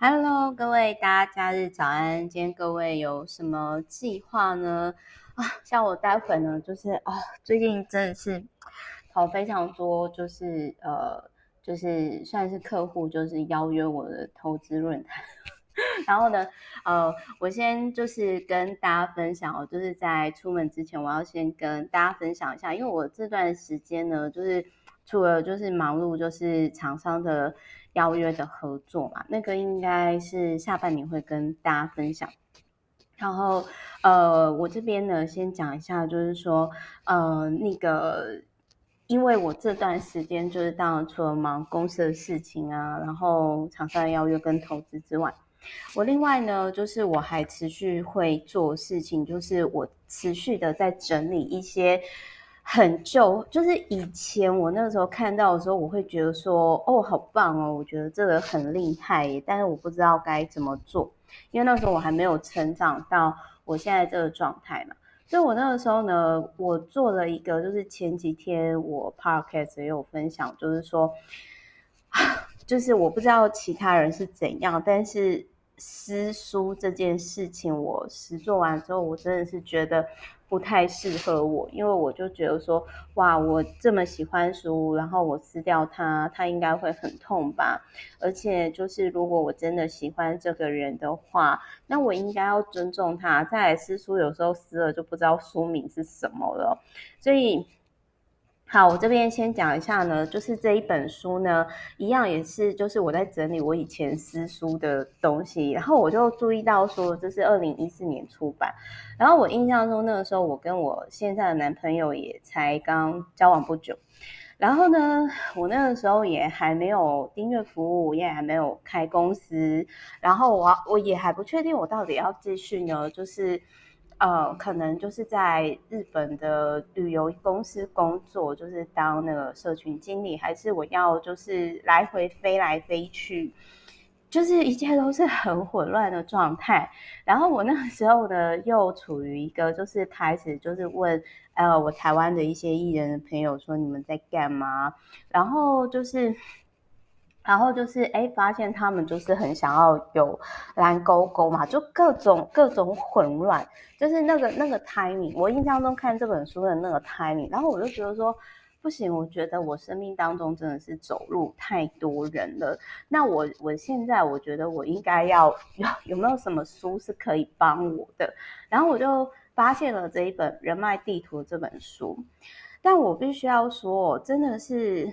Hello，各位大家假日早安。今天各位有什么计划呢？啊，像我待会呢，就是啊，最近真的是跑非常多，就是呃，就是算是客户，就是邀约我的投资论坛。然后呢，呃，我先就是跟大家分享哦，就是在出门之前，我要先跟大家分享一下，因为我这段时间呢，就是除了就是忙碌，就是厂商的。邀约的合作嘛，那个应该是下半年会跟大家分享。然后，呃，我这边呢，先讲一下，就是说，呃，那个，因为我这段时间就是当然除了忙公司的事情啊，然后厂商的邀约跟投资之外，我另外呢，就是我还持续会做事情，就是我持续的在整理一些。很旧，就是以前我那个时候看到的时候，我会觉得说，哦，好棒哦，我觉得这个很厉害耶，但是我不知道该怎么做，因为那时候我还没有成长到我现在这个状态嘛。所以我那个时候呢，我做了一个，就是前几天我 podcast 也有分享，就是说，就是我不知道其他人是怎样，但是撕书这件事情，我实做完之后，我真的是觉得。不太适合我，因为我就觉得说，哇，我这么喜欢书，然后我撕掉它，它应该会很痛吧？而且就是如果我真的喜欢这个人的话，那我应该要尊重他。再来撕书，有时候撕了就不知道书名是什么了，所以。好，我这边先讲一下呢，就是这一本书呢，一样也是，就是我在整理我以前私书的东西，然后我就注意到说，这是二零一四年出版，然后我印象中那个时候，我跟我现在的男朋友也才刚交往不久，然后呢，我那个时候也还没有订阅服务，也还没有开公司，然后我我也还不确定我到底要继续呢，就是。呃，可能就是在日本的旅游公司工作，就是当那个社群经理，还是我要就是来回飞来飞去，就是一切都是很混乱的状态。然后我那个时候呢，又处于一个就是开始就是问呃我台湾的一些艺人的朋友说，你们在干嘛？然后就是。然后就是哎，发现他们就是很想要有蓝勾勾嘛，就各种各种混乱，就是那个那个 timing。我印象中看这本书的那个 timing，然后我就觉得说不行，我觉得我生命当中真的是走路太多人了。那我我现在我觉得我应该要有有没有什么书是可以帮我的？然后我就发现了这一本《人脉地图》这本书，但我必须要说，真的是。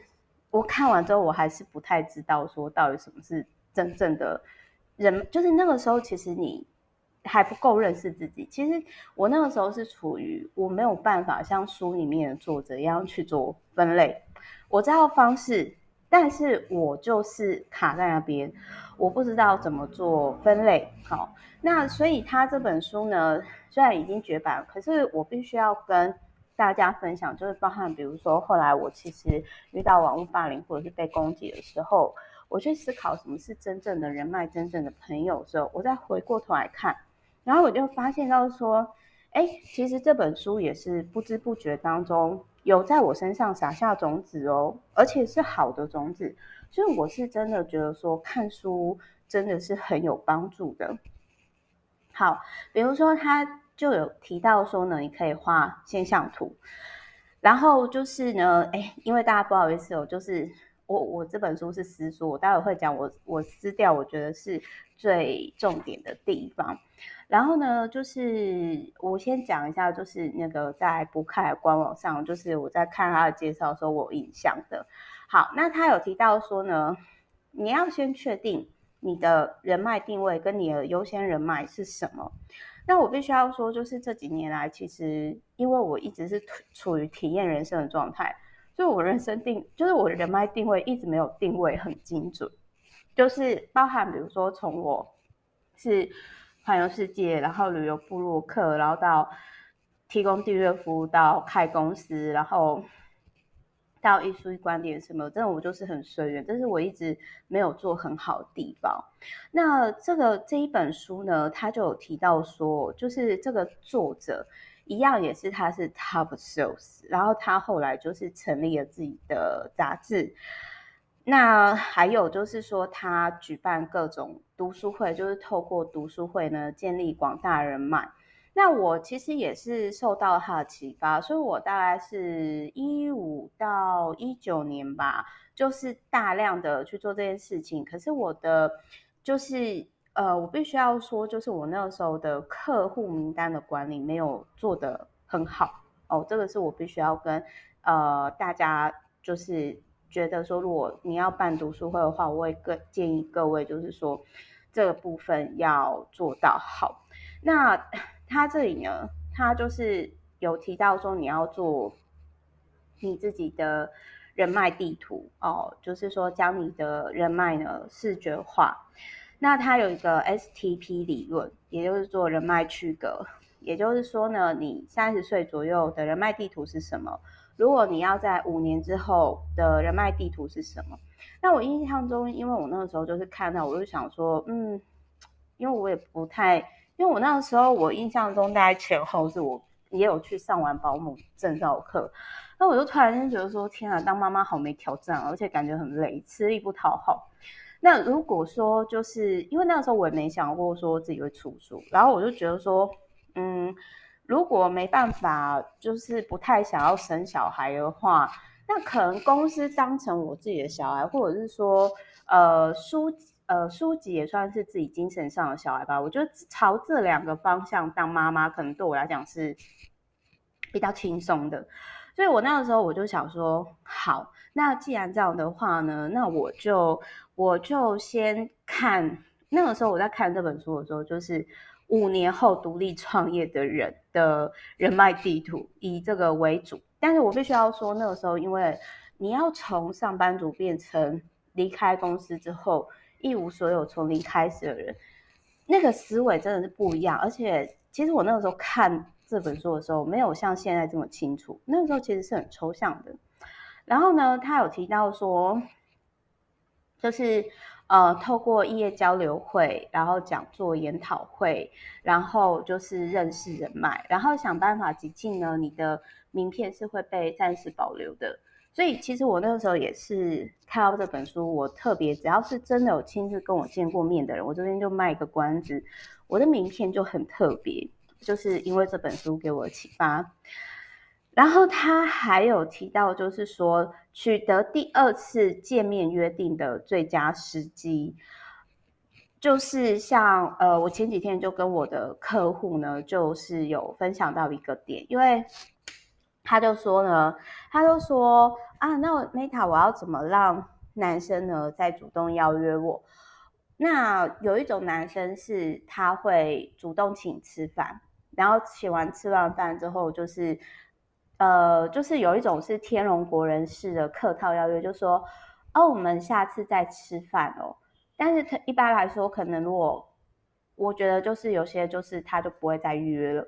我看完之后，我还是不太知道说到底什么是真正的人，就是那个时候，其实你还不够认识自己。其实我那个时候是处于我没有办法像书里面的作者一样去做分类，我知道方式，但是我就是卡在那边，我不知道怎么做分类。好，那所以他这本书呢，虽然已经绝版，可是我必须要跟。大家分享就是包含，比如说后来我其实遇到网络霸凌或者是被攻击的时候，我去思考什么是真正的人脉、真正的朋友的时候，我再回过头来看，然后我就发现到说，哎，其实这本书也是不知不觉当中有在我身上撒下种子哦，而且是好的种子，所以我是真的觉得说看书真的是很有帮助的。好，比如说他。就有提到说呢，你可以画现象图，然后就是呢，哎，因为大家不好意思哦，就是我我这本书是私书，我待会会讲我我撕掉我觉得是最重点的地方，然后呢，就是我先讲一下，就是那个在博客来官网上，就是我在看他的介绍的时候，我有印象的。好，那他有提到说呢，你要先确定你的人脉定位跟你的优先人脉是什么。那我必须要说，就是这几年来，其实因为我一直是处于体验人生的状态，所以我人生定就是我的人脉定位一直没有定位很精准，就是包含比如说从我是环游世界，然后旅游部落客，然后到提供订阅服务，到开公司，然后。到艺术观点什么，真的我就是很随缘，这是我一直没有做很好的地方。那这个这一本书呢，他就有提到说，就是这个作者一样也是他是 top sales，然后他后来就是成立了自己的杂志。那还有就是说，他举办各种读书会，就是透过读书会呢，建立广大人脉。那我其实也是受到他的启发，所以我大概是一五到一九年吧，就是大量的去做这件事情。可是我的就是呃，我必须要说，就是我那个时候的客户名单的管理没有做得很好哦，这个是我必须要跟呃大家就是。觉得说，如果你要办读书会的话，我会更建议各位，就是说这个部分要做到好。那他这里呢，他就是有提到说，你要做你自己的人脉地图哦，就是说将你的人脉呢视觉化。那他有一个 STP 理论，也就是做人脉区隔，也就是说呢，你三十岁左右的人脉地图是什么？如果你要在五年之后的人脉地图是什么？那我印象中，因为我那个时候就是看到，我就想说，嗯，因为我也不太，因为我那个时候我印象中大概前后是我也有去上完保姆证照课，那我就突然间觉得说，天啊，当妈妈好没挑战，而且感觉很累，吃力不讨好。那如果说就是因为那个时候我也没想过说自己会出书，然后我就觉得说，嗯。如果没办法，就是不太想要生小孩的话，那可能公司当成我自己的小孩，或者是说，呃，书呃书籍也算是自己精神上的小孩吧。我觉得朝这两个方向当妈妈，可能对我来讲是比较轻松的。所以我那个时候我就想说，好，那既然这样的话呢，那我就我就先看。那个时候我在看这本书的时候，就是。五年后独立创业的人的人脉地图，以这个为主。但是我必须要说，那个时候因为你要从上班族变成离开公司之后一无所有从零开始的人，那个思维真的是不一样。而且，其实我那个时候看这本书的时候，没有像现在这么清楚。那个时候其实是很抽象的。然后呢，他有提到说，就是。呃，透过异业交流会，然后讲座、研讨会，然后就是认识人脉，然后想办法挤进呢，你的名片是会被暂时保留的。所以其实我那个时候也是看到这本书，我特别只要是真的有亲自跟我见过面的人，我这边就卖一个关子，我的名片就很特别，就是因为这本书给我启发。然后他还有提到，就是说取得第二次见面约定的最佳时机，就是像呃，我前几天就跟我的客户呢，就是有分享到一个点，因为他就说呢，他就说啊，那 Meta 我要怎么让男生呢再主动邀约我？那有一种男生是他会主动请吃饭，然后请完吃完饭之后就是。呃，就是有一种是天龙国人式的客套邀约，就说哦，我们下次再吃饭哦。但是他一般来说，可能如果我觉得就是有些就是他就不会再预约了，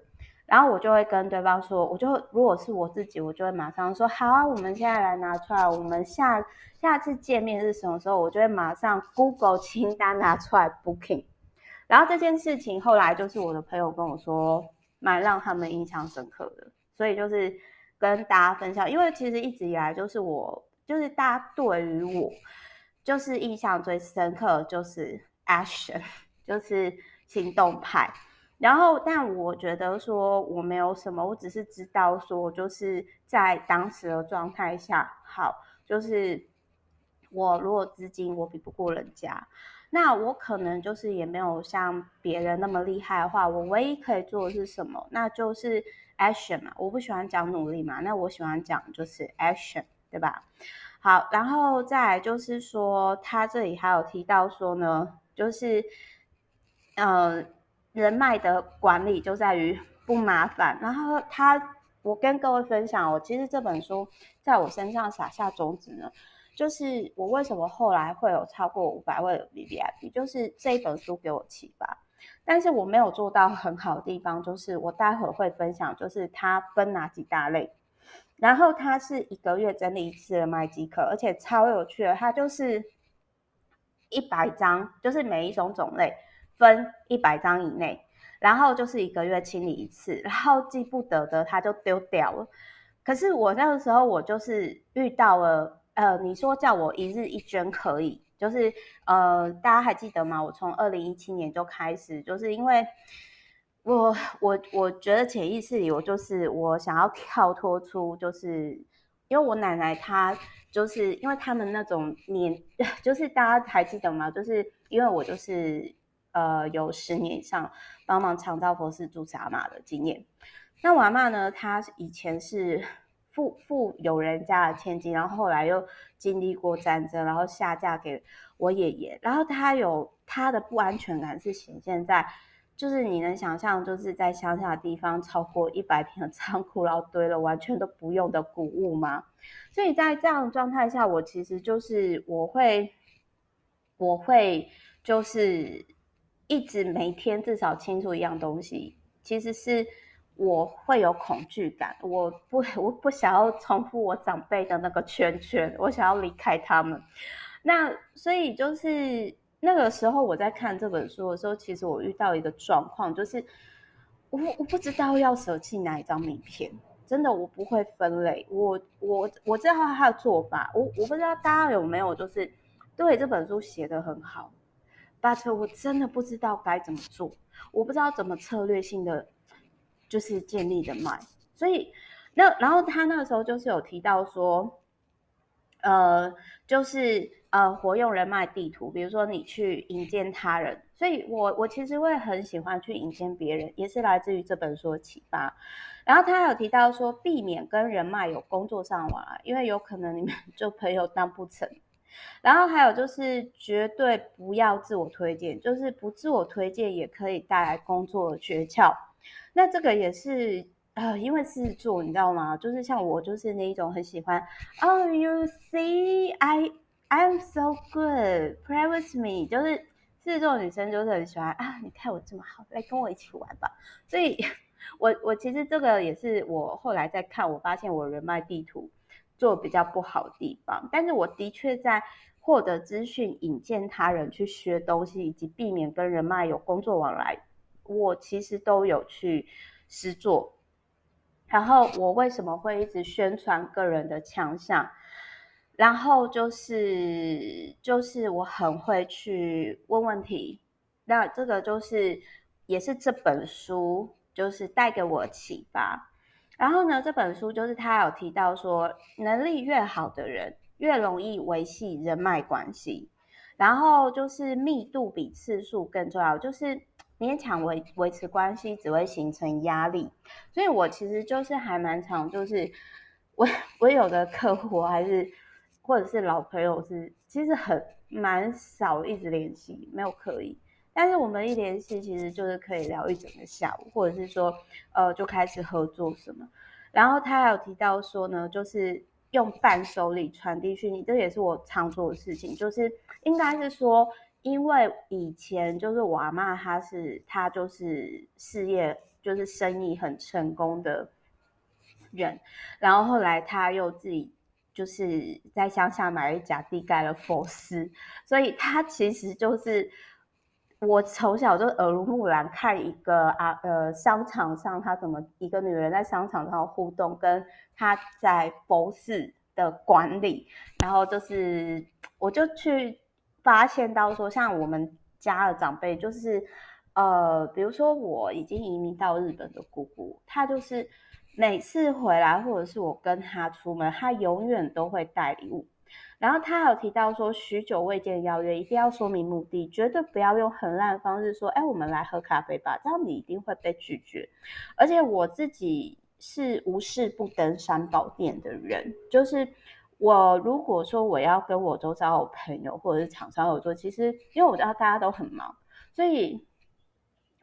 然后我就会跟对方说，我就如果是我自己，我就会马上说好啊，我们现在来拿出来，我们下下次见面是什么时候，我就会马上 Google 清单拿出来 Booking。然后这件事情后来就是我的朋友跟我说，蛮让他们印象深刻的，所以就是。跟大家分享，因为其实一直以来就是我，就是大家对于我，就是印象最深刻就是 action，就是行动派。然后，但我觉得说我没有什么，我只是知道说，就是在当时的状态下，好，就是我如果资金我比不过人家，那我可能就是也没有像别人那么厉害的话，我唯一可以做的是什么？那就是。action 嘛，我不喜欢讲努力嘛，那我喜欢讲就是 action，对吧？好，然后再来就是说，他这里还有提到说呢，就是，呃，人脉的管理就在于不麻烦。然后他，我跟各位分享，我其实这本书在我身上撒下种子呢，就是我为什么后来会有超过五百位的 VVIP，就是这一本书给我启发。但是我没有做到很好的地方，就是我待会儿会分享，就是它分哪几大类，然后它是一个月整理一次的麦基课，而且超有趣的，它就是一百张，就是每一种种类分一百张以内，然后就是一个月清理一次，然后记不得的他就丢掉了。可是我那个时候我就是遇到了呃，你说叫我一日一捐可以，就是呃，大家还记得吗？我从二零一七年就开始，就是因为我我我觉得潜意识里我就是我想要跳脱出，就是因为我奶奶她就是因为他们那种年，就是大家还记得吗？就是因为我就是呃有十年以上帮忙长照佛寺住持阿嬷的经验。那我阿嬷呢，她以前是富富有人家的千金，然后后来又经历过战争，然后下嫁给我爷爷，然后她有她的不安全感是显现在，就是你能想象，就是在乡下的地方超过一百平的仓库，然后堆了完全都不用的谷物吗？所以在这样的状态下，我其实就是我会，我会就是一直每天至少清楚一样东西，其实是。我会有恐惧感，我不，我不想要重复我长辈的那个圈圈，我想要离开他们。那所以就是那个时候我在看这本书的时候，其实我遇到一个状况，就是我我不知道要舍弃哪一张名片，真的我不会分类，我我我知道他的做法，我我不知道大家有没有就是对这本书写得很好，but 我真的不知道该怎么做，我不知道怎么策略性的。就是建立人脉，所以那然后他那个时候就是有提到说，呃，就是呃活用人脉地图，比如说你去引荐他人，所以我我其实会很喜欢去引荐别人，也是来自于这本书的启发。然后他还有提到说，避免跟人脉有工作上往来，因为有可能你们 就朋友当不成。然后还有就是绝对不要自我推荐，就是不自我推荐也可以带来工作的诀窍。那这个也是呃，因为狮子座你知道吗？就是像我就是那一种很喜欢，Oh you see I I'm so good, play with me，就是狮子座女生就是很喜欢啊，你看我这么好，来跟我一起玩吧。所以 我我其实这个也是我后来在看，我发现我人脉地图做比较不好的地方，但是我的确在获得资讯、引荐他人去学东西，以及避免跟人脉有工作往来。我其实都有去实作，然后我为什么会一直宣传个人的强项？然后就是就是我很会去问问题，那这个就是也是这本书就是带给我启发。然后呢，这本书就是他有提到说，能力越好的人越容易维系人脉关系，然后就是密度比次数更重要，就是。勉强维维持关系只会形成压力，所以我其实就是还蛮常，就是我我有的客户还是或者是老朋友是，其实很蛮少一直联系，没有刻意，但是我们一联系其实就是可以聊一整个下午，或者是说呃就开始合作什么。然后他还有提到说呢，就是用伴手礼传递讯息，这也是我常做的事情，就是应该是说。因为以前就是我阿妈，她是她就是事业就是生意很成功的人，然后后来她又自己就是在乡下买了一甲地盖了佛寺，所以她其实就是我从小就耳濡目染看一个啊呃商场上她怎么一个女人在商场上互动，跟她在佛寺的管理，然后就是我就去。发现到说，像我们家的长辈，就是呃，比如说我已经移民到日本的姑姑，她就是每次回来，或者是我跟她出门，她永远都会带礼物。然后他有提到说，许久未见邀约一定要说明目的，绝对不要用很烂的方式说，哎，我们来喝咖啡吧，这样你一定会被拒绝。而且我自己是无事不登三宝殿的人，就是。我如果说我要跟我周遭的朋友或者是厂商合作，其实因为我知道大家都很忙，所以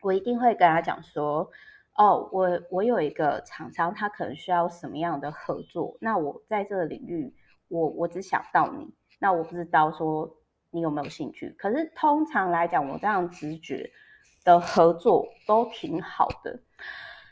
我一定会跟他讲说，哦，我我有一个厂商，他可能需要什么样的合作，那我在这个领域，我我只想到你，那我不知道说你有没有兴趣，可是通常来讲，我这样直觉的合作都挺好的。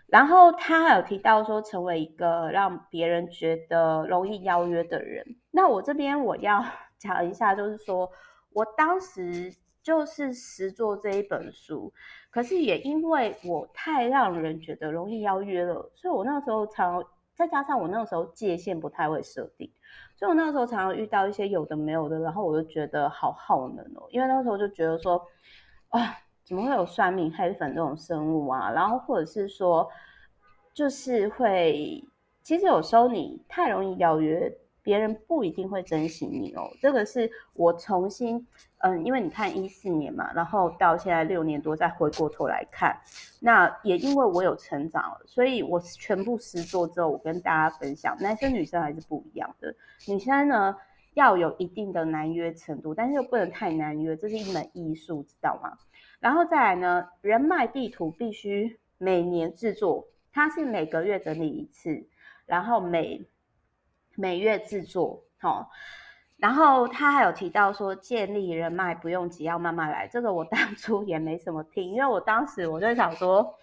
然后他还有提到说，成为一个让别人觉得容易邀约的人。那我这边我要 讲一下，就是说我当时就是实作这一本书，可是也因为我太让人觉得容易邀约了，所以我那时候常再加上我那个时候界限不太会设定，所以我那个时候常常遇到一些有的没有的，然后我就觉得好耗能哦，因为那个时候就觉得说，啊，怎么会有算命黑粉这种生物啊？然后或者是说，就是会，其实有时候你太容易邀约。别人不一定会珍惜你哦，这个是我重新，嗯，因为你看一四年嘛，然后到现在六年多，再回过头来看，那也因为我有成长了，所以我全部实作之后，我跟大家分享，男生女生还是不一样的。女生呢要有一定的难约程度，但是又不能太难约，这是一门艺术，知道吗？然后再来呢，人脉地图必须每年制作，它是每个月整理一次，然后每每月制作，哦，然后他还有提到说，建立人脉不用急，要慢慢来。这个我 当初也没什么听，因为我当时我就想说，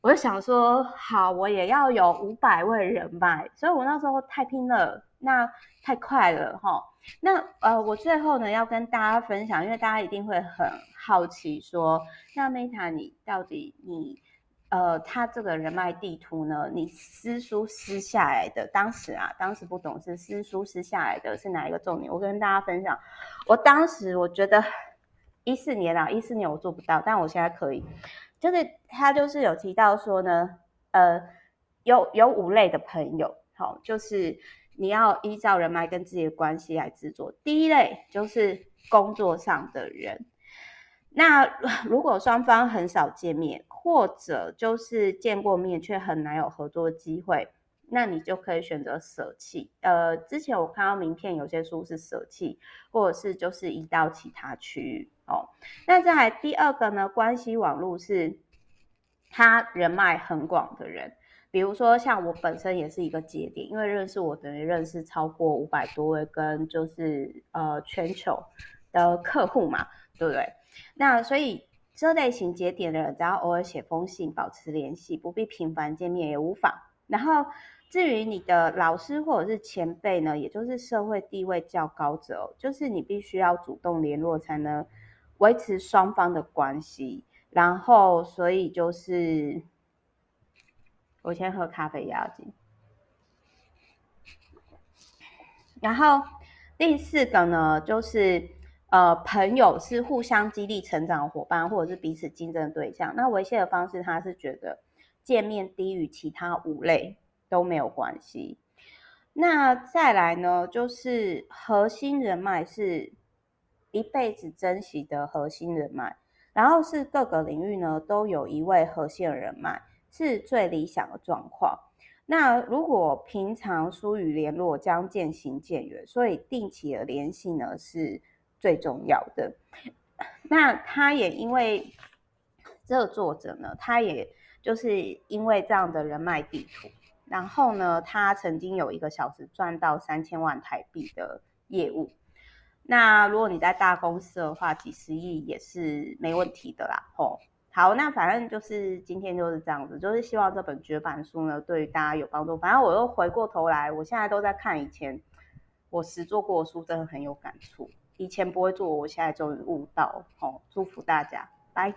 我就想说，好，我也要有五百位人脉，所以我那时候太拼了，那太快了，哈、那呃，我最后呢要跟大家分享，因为大家一定会很好奇说，那 Meta 你到底你。呃，他这个人脉地图呢，你撕书撕下来的，当时啊，当时不懂是撕书撕下来的是哪一个重点？我跟大家分享，我当时我觉得一四年啊，一四年我做不到，但我现在可以，就是他就是有提到说呢，呃，有有五类的朋友，好，就是你要依照人脉跟自己的关系来制作。第一类就是工作上的人，那如果双方很少见面。或者就是见过面却很难有合作机会，那你就可以选择舍弃。呃，之前我看到名片有些书是舍弃，或者是就是移到其他区域哦。那再来第二个呢，关系网络是他人脉很广的人，比如说像我本身也是一个节点，因为认识我等于认识超过五百多位跟就是呃全球的客户嘛，对不对？那所以。这类型节点的人，只要偶尔写封信，保持联系，不必频繁见面也无妨。然后，至于你的老师或者是前辈呢，也就是社会地位较高者，就是你必须要主动联络，才能维持双方的关系。然后，所以就是我先喝咖啡压惊。然后第四个呢，就是。呃，朋友是互相激励成长的伙伴，或者是彼此竞争的对象。那维系的方式，他是觉得见面低于其他五类都没有关系。那再来呢，就是核心人脉是一辈子珍惜的核心人脉，然后是各个领域呢都有一位核心人脉，是最理想的状况。那如果平常疏于联络，将渐行渐远，所以定期的联系呢是。最重要的，那他也因为这个作者呢，他也就是因为这样的人脉地图，然后呢，他曾经有一个小时赚到三千万台币的业务。那如果你在大公司的话，几十亿也是没问题的啦。吼，好，那反正就是今天就是这样子，就是希望这本绝版书呢，对于大家有帮助。反正我又回过头来，我现在都在看以前我实作过的书，真的很有感触。以前不会做，我现在终于悟到。好，祝福大家，拜。